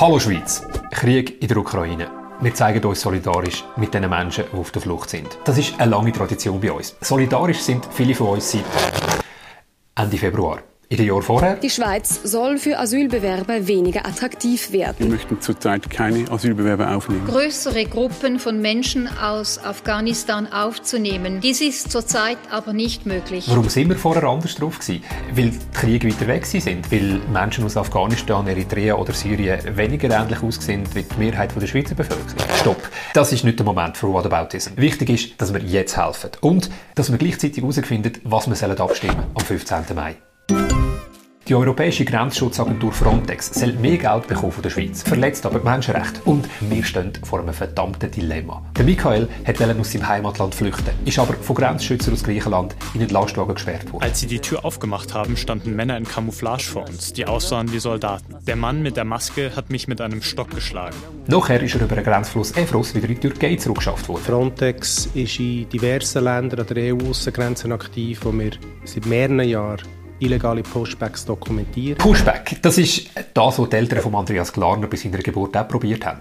Hallo Schweiz. Krieg in der Ukraine. Wir zeigen uns solidarisch mit den Menschen, die auf der Flucht sind. Das ist eine lange Tradition bei uns. Solidarisch sind viele von uns seit Ende Februar. In den Jahren vorher? Die Schweiz soll für Asylbewerber weniger attraktiv werden. Wir möchten zurzeit keine Asylbewerber aufnehmen. Größere Gruppen von Menschen aus Afghanistan aufzunehmen. Dies ist zurzeit aber nicht möglich. Warum sind wir vorher anders drauf gewesen? Weil die Kriege weiter weg sind, weil Menschen aus Afghanistan, Eritrea oder Syrien weniger ähnlich aussehen wie die Mehrheit der Schweizer Bevölkerung. Stopp. Das ist nicht der Moment für Whataboutism. Wichtig ist, dass wir jetzt helfen und dass wir gleichzeitig herausfinden, was wir abstimmen am 15. Mai. Die Europäische Grenzschutzagentur Frontex soll mehr Geld bekommen von der Schweiz, verletzt aber die Menschenrechte. Und wir stehen vor einem verdammten Dilemma. Der Michael wollte aus seinem Heimatland flüchten, ist aber von Grenzschützern aus Griechenland in den Lastwagen gesperrt worden. Als sie die Tür aufgemacht haben, standen Männer in Camouflage vor uns, die aussahen wie Soldaten. Der Mann mit der Maske hat mich mit einem Stock geschlagen. Nachher ist er über den Grenzfluss Evros wieder in die Türkei zurückgeschafft worden. Frontex ist in diversen Ländern an der EU-Aussengrenze aktiv, wo wir seit mehreren Jahren illegale Pushbacks dokumentieren. Pushback, das ist das, was die Eltern von Andreas Klarner bei seiner Geburt auch probiert haben.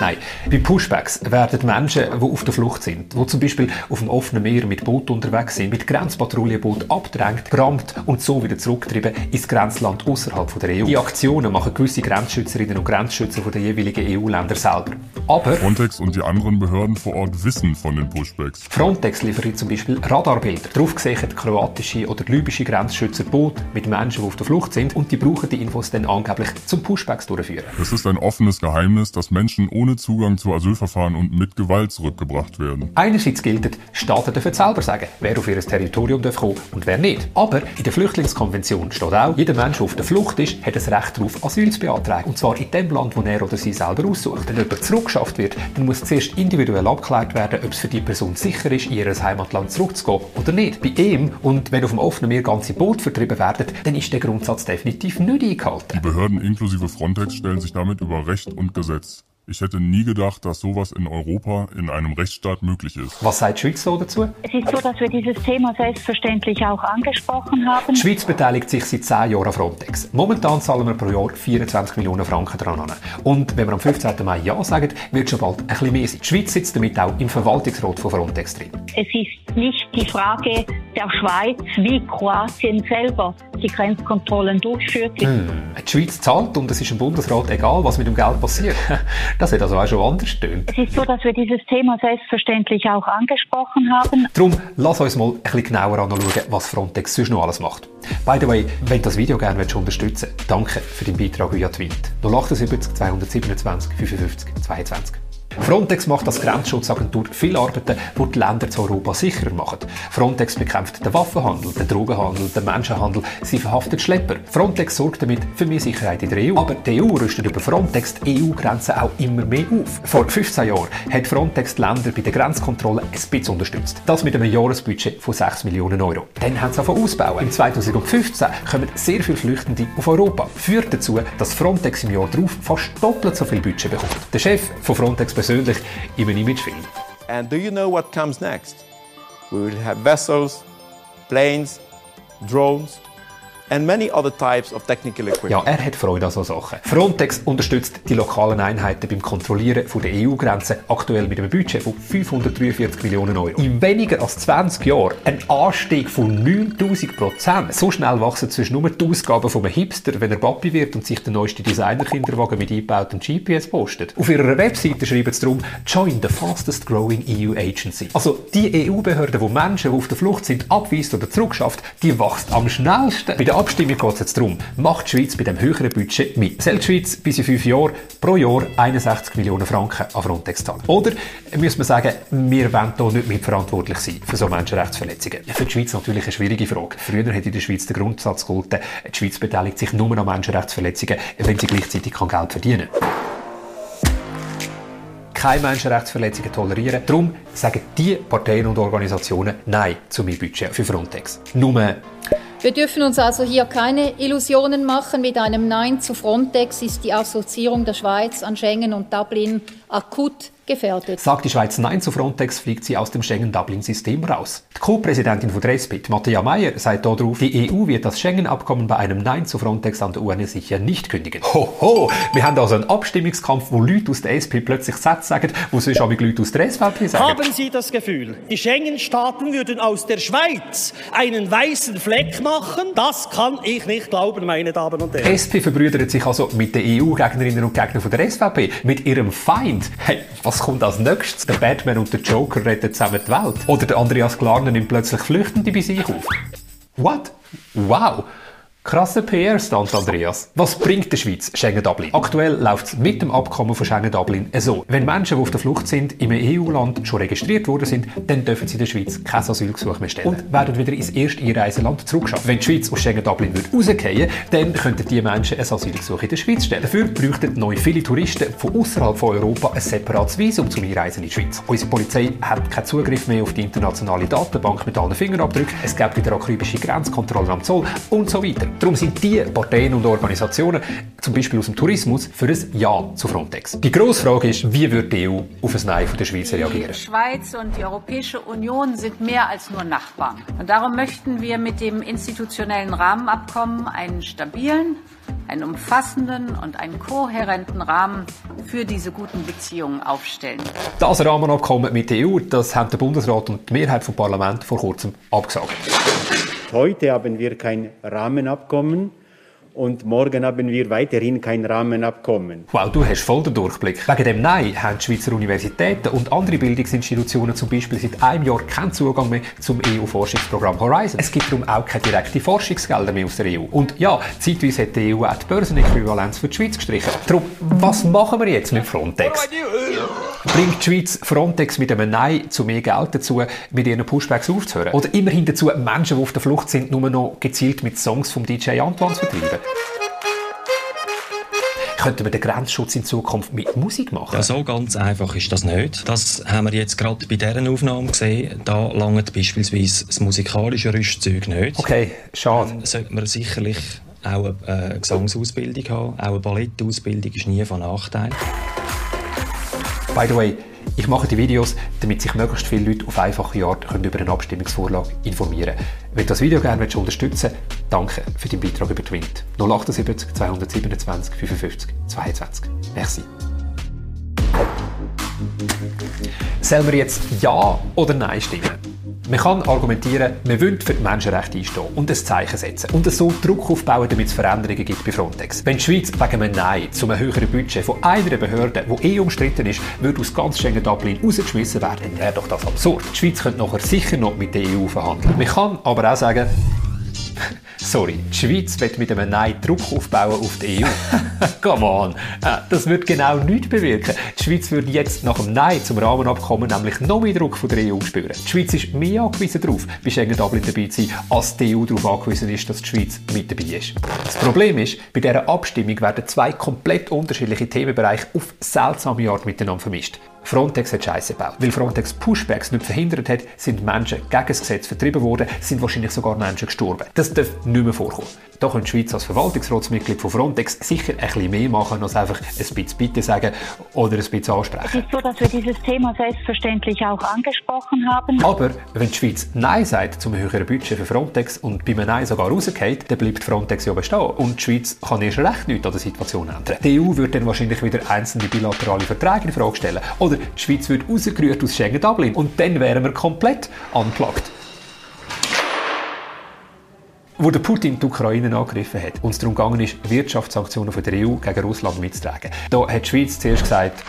Nein, bei Pushbacks werden Menschen, die auf der Flucht sind, die zum Beispiel auf dem offenen Meer mit Boot unterwegs sind, mit Grenzpatrouillenboot abgedrängt, gerammt und so wieder zurückgetrieben ins Grenzland außerhalb der EU. Die Aktionen machen gewisse Grenzschützerinnen und Grenzschützer der jeweiligen EU-Länder selber. Aber Frontex und die anderen Behörden vor Ort wissen von den Pushbacks. Frontex liefert zum Beispiel Radarbilder. Darauf sehen kroatische oder libysche Grenzschützer Boot mit Menschen, die auf der Flucht sind und die brauchen die Infos dann angeblich zum Pushbacks durchführen. Es ist ein offenes Geheimnis, dass Menschen ohne ohne Zugang zu Asylverfahren und mit Gewalt zurückgebracht werden. Einerseits gilt, Staaten dürfen selber sagen, wer auf ihr Territorium darf kommen und wer nicht. Aber in der Flüchtlingskonvention steht auch, jeder Mensch, der auf der Flucht ist, hat das Recht darauf, Asyl zu beantragen. Und zwar in dem Land, wo er oder sie selber aussucht. Wenn jemand zurückgeschafft wird, dann muss zuerst individuell abgeklärt werden, ob es für die Person sicher ist, in ihr Heimatland zurückzugehen oder nicht. Bei ihm und wenn auf dem offenen Meer ganze Boote vertrieben werden, dann ist der Grundsatz definitiv nicht eingehalten. Die Behörden inklusive Frontex stellen sich damit über Recht und Gesetz. Ich hätte nie gedacht, dass sowas in Europa in einem Rechtsstaat möglich ist. Was sagt die Schweiz so dazu? Es ist so, dass wir dieses Thema selbstverständlich auch angesprochen haben. Die Schweiz beteiligt sich seit 10 Jahren an Frontex. Momentan zahlen wir pro Jahr 24 Millionen Franken daran. Und wenn wir am 15. Mai Ja sagen, wird schon bald ein bisschen mehr sein. Die Schweiz sitzt damit auch im Verwaltungsrat von Frontex drin. Es ist nicht die Frage der Schweiz wie Kroatien selber die Grenzkontrollen durchführt. Hm. Die Schweiz zahlt und es ist im Bundesrat egal, was mit dem Geld passiert. Das hat also auch schon anders stimmt. Es ist so, dass wir dieses Thema selbstverständlich auch angesprochen haben. Darum lass uns mal ein bisschen genauer anschauen, was Frontex sonst noch alles macht. By the way, wenn du das Video gerne willst, unterstützen danke für deinen Beitrag via Twint. 078 227 55 22. Frontex macht als Grenzschutzagentur viele Arbeiten, die die Länder zu Europa sicherer machen. Frontex bekämpft den Waffenhandel, den Drogenhandel, den Menschenhandel, sie verhaftet Schlepper. Frontex sorgt damit für mehr Sicherheit in der EU. Aber die EU rüstet über Frontex die EU-Grenzen auch immer mehr auf. Vor 15 Jahren hat Frontex die Länder bei der Grenzkontrolle ein bisschen unterstützt. Das mit einem Jahresbudget von 6 Millionen Euro. Dann haben sie angefangen ausbauen. Im 2015 kommen sehr viele Flüchtende auf Europa. Führt dazu, dass Frontex im Jahr darauf fast doppelt so viel Budget bekommt. Der Chef von Frontex persönlich in einem Imagefilm. And do you know what comes next? We will have vessels, planes, drones, and many other types of technical equipment. Ja, er hat Freude an solchen Sachen. Frontex unterstützt die lokalen Einheiten beim Kontrollieren der EU-Grenzen, aktuell mit einem Budget von 543 Millionen Euro. In weniger als 20 Jahren ein Anstieg von 9000 Prozent. So schnell wachsen zwischen nur die Ausgaben von einem Hipster, wenn er Papi wird und sich den neuesten Designer-Kinderwagen mit eingebautem GPS postet. Auf ihrer Webseite schreiben sie darum, Join the fastest growing EU agency. Also die EU-Behörde, die Menschen, die auf der Flucht sind, abweist oder zurückschafft, die wächst am schnellsten. Bei der Abstimmung geht es jetzt darum, macht die Schweiz bei dem höheren Budget mit. Soll die Schweiz bis in fünf Jahren pro Jahr 61 Millionen Franken an Frontex zahlen? Oder müssen wir sagen, wir wollen hier nicht mitverantwortlich sein für so Menschenrechtsverletzungen? Für die Schweiz natürlich eine schwierige Frage. Früher hat in der Schweiz der Grundsatz gegolten, die Schweiz beteiligt sich nur an Menschenrechtsverletzungen, wenn sie gleichzeitig Geld verdienen kann keine Menschenrechtsverletzungen tolerieren. Darum sagen die Parteien und Organisationen Nein zu mehr Budget für Frontex. Nur wir dürfen uns also hier keine Illusionen machen. Mit einem Nein zu Frontex ist die Assoziierung der Schweiz an Schengen und Dublin akut gefährdet. Sagt die Schweiz Nein zu Frontex, fliegt sie aus dem Schengen-Dublin-System raus. Die Co-Präsidentin von Respit, Matthäa Meyer, sagt darauf, die EU wird das Schengen-Abkommen bei einem Nein zu Frontex an der UN sicher nicht kündigen. Hoho! Wir haben also einen Abstimmungskampf, wo Leute aus der SP plötzlich Sätze sagen, wo sonst auch Leute aus der SVP sagen. Haben Sie das Gefühl, die Schengen-Staaten würden aus der Schweiz einen weißen Fleck machen? Das kann ich nicht glauben, meine Damen und Herren. Die SP verbrüdert sich also mit den EU-Gegnerinnen und Gegnern von der SVP, mit ihrem Feind. Hey, was kommt als nächstes? Der Batman und der Joker retten zusammen die Welt. Oder der Andreas Glarner nimmt plötzlich Flüchtende bei sich auf. What? Wow! Krasser PR-Stand, Andreas. Was bringt der Schweiz Schengen-Dublin? Aktuell läuft es mit dem Abkommen von Schengen-Dublin so. Wenn Menschen, die auf der Flucht sind, in einem EU-Land schon registriert worden sind, dann dürfen sie in der Schweiz kein Asylgesuch mehr stellen und werden wieder ins erste Einreiseland zurückgeschafft. Wenn die Schweiz aus Schengen-Dublin rausgehen dann könnten diese Menschen ein Asylgesuch in der Schweiz stellen. Dafür bräuchten neu viele Touristen von außerhalb von Europa ein separates Visum zum Einreisen in die Schweiz. Unsere Polizei hat keinen Zugriff mehr auf die internationale Datenbank mit allen Fingerabdrücken. Es gibt wieder akribische Grenzkontrollen am Zoll und so weiter. Darum sind die Parteien und Organisationen, zum Beispiel aus dem Tourismus, für ein Ja zu Frontex. Die grosse Frage ist, wie wird die EU auf ein Nein von der Schweiz reagieren? Die Schweiz und die Europäische Union sind mehr als nur Nachbarn. Und darum möchten wir mit dem institutionellen Rahmenabkommen einen stabilen, einen umfassenden und einen kohärenten Rahmen für diese guten Beziehungen aufstellen. Das Rahmenabkommen mit der EU, das haben der Bundesrat und die Mehrheit vom Parlament vor kurzem abgesagt. Heute haben wir kein Rahmenabkommen und morgen haben wir weiterhin kein Rahmenabkommen. Wow, du hast voll den Durchblick. Wegen dem Nein haben die Schweizer Universitäten und andere Bildungsinstitutionen zum Beispiel seit einem Jahr keinen Zugang mehr zum EU-Forschungsprogramm Horizon. Es gibt darum auch keine direkten Forschungsgelder mehr aus der EU. Und ja, zeitweise hat die EU auch die Börsenäquivalenz für die Schweiz gestrichen. Darum, was machen wir jetzt mit Frontex? Bringt die Schweiz Frontex mit einem Nein zu mehr Geld dazu, mit ihren Pushbacks aufzuhören? Oder immerhin dazu, Menschen, die auf der Flucht sind, nur noch gezielt mit Songs vom DJ Antoine zu vertreiben? Könnten wir den Grenzschutz in Zukunft mit Musik machen? Ja, so ganz einfach ist das nicht. Das haben wir jetzt gerade bei dieser Aufnahme gesehen. Da langt beispielsweise das musikalische Rüstzeug nicht. Okay, schade. Dann sollte man sicherlich auch eine Gesangsausbildung haben. Auch eine Ballettausbildung ist nie von Nachteil. By the way, ich mache die Videos, damit sich möglichst viele Leute auf einfache Art können über eine Abstimmungsvorlage informieren können. Wenn du das Video gerne unterstützen willst, danke für deinen Beitrag über Twint. 078 227 55 22. Merci. Sollen wir jetzt Ja oder Nein stimmen? Man kann argumentieren, man will für die Menschenrechte einstehen und ein Zeichen setzen und so Druck aufbauen, damit es Veränderungen gibt bei Frontex. Wenn die Schweiz wegen einem Nein zu einem höheren Budget von einer Behörde, die eh umstritten ist, würde aus ganz Schengen-Dublin rausgeschmissen werden, wäre doch das absurd. Die Schweiz könnte nachher sicher noch mit der EU verhandeln. Man kann aber auch sagen, Sorry, die Schweiz wird mit einem Nein Druck aufbauen auf die EU. Come on, äh, das wird genau nichts bewirken. Die Schweiz würde jetzt nach dem Nein zum Rahmenabkommen nämlich noch mehr Druck von der EU spüren. Die Schweiz ist mehr angewiesen darauf, bei Schengen Dublin dabei zu sein, als die EU darauf angewiesen ist, dass die Schweiz mit dabei ist. Das Problem ist, bei dieser Abstimmung werden zwei komplett unterschiedliche Themenbereiche auf seltsame Art miteinander vermischt. Frontex hat Scheiße gebaut. Weil Frontex Pushbacks nicht verhindert hat, sind Menschen gegen das Gesetz vertrieben worden, sind wahrscheinlich sogar Menschen gestorben. Das darf nicht mehr vorkommen. Da könnte die Schweiz als Verwaltungsratsmitglied von Frontex sicher ein bisschen mehr machen, als einfach ein bisschen Bitte sagen oder ein bisschen ansprechen. Es ist so, dass wir dieses Thema selbstverständlich auch angesprochen haben. Aber wenn die Schweiz Nein sagt zum höheren Budget für Frontex und bei einem Nein sogar rausgeht, dann bleibt Frontex ja bestehen. Und die Schweiz kann erst recht nichts an der Situation ändern. Die EU wird dann wahrscheinlich wieder einzelne bilaterale Verträge in Frage stellen. Oder die Schweiz wird rausgerührt aus Schengen-Dublin. Und dann wären wir komplett angeklagt. Wo der Putin die Ukraine angegriffen hat und es darum gegangen ist, Wirtschaftssanktionen von der EU gegen Russland mitzutragen, da hat die Schweiz zuerst gesagt,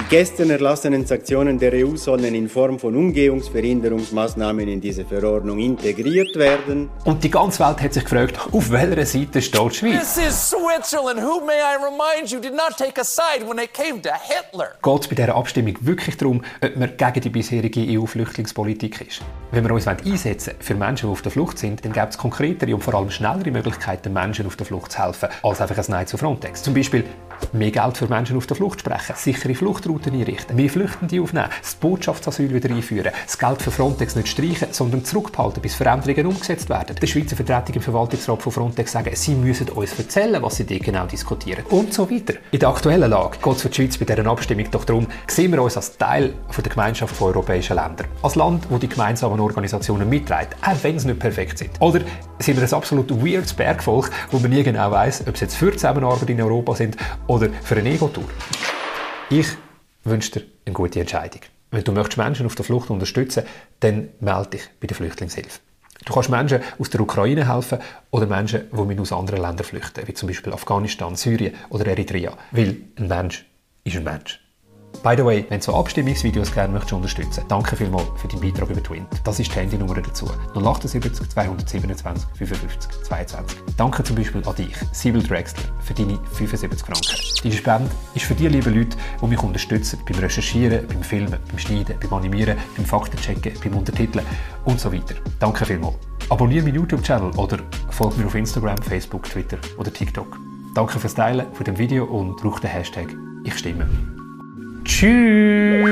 die gestern erlassenen Sanktionen der EU sollen in Form von Umgehungsverhinderungsmaßnahmen in diese Verordnung integriert werden. Und die ganze Welt hat sich gefragt, auf welcher Seite steht die Schweiz? This is Switzerland, who, may I remind you, did not take a side when it came to Hitler. Geht es bei dieser Abstimmung wirklich darum, ob man gegen die bisherige EU-Flüchtlingspolitik ist? Wenn wir uns einsetzen für Menschen, die auf der Flucht sind, dann gibt es konkretere und vor allem schnellere Möglichkeiten, Menschen auf der Flucht zu helfen, als einfach ein Nein zu Frontex. Zum Beispiel Mehr Geld für Menschen auf der Flucht sprechen, sichere Fluchtrouten einrichten, mehr Flüchtende aufnehmen, das Botschaftsasyl wieder einführen, das Geld für Frontex nicht streichen, sondern zurückhalten, bis Veränderungen umgesetzt werden. Der Schweizer Vertretung im Verwaltungsrat von Frontex sagen, sie müssen uns erzählen, was sie dort genau diskutieren. Und so weiter. In der aktuellen Lage geht es für die Schweiz bei dieser Abstimmung doch darum, sehen wir uns als Teil der Gemeinschaft von europäischen Ländern. Als Land, wo die gemeinsamen Organisationen mitträgt, auch wenn sie nicht perfekt sind. Oder sind wir ein absolut weirdes Bergvolk, wo man nie genau weiß, ob sie jetzt für Zusammenarbeit in Europa sind oder für eine Ego-Tour. Ich wünsche dir eine gute Entscheidung. Wenn du möchtest Menschen auf der Flucht unterstützen dann melde dich bei der Flüchtlingshilfe. Du kannst Menschen aus der Ukraine helfen oder Menschen, die aus anderen Ländern flüchten, wie zum Beispiel Afghanistan, Syrien oder Eritrea. Weil ein Mensch ist ein Mensch. By the way, wenn du so Abstimmungsvideos gerne möchtest unterstützen, danke vielmals für deinen Beitrag über Twint. Das ist die Handynummer dazu. 078 227 55 22. Danke zum Beispiel an dich, Sibyl Drexler, für deine 75 Franken. Diese Spende ist für die lieben Leute, die mich unterstützen beim Recherchieren, beim Filmen, beim Schneiden, beim Animieren, beim Faktenchecken, beim Untertiteln und so weiter. Danke vielmals. Abonniere meinen YouTube-Channel oder folge mir auf Instagram, Facebook, Twitter oder TikTok. Danke fürs Teilen von dem Video und brauche den Hashtag Ich stimme. Tschüss!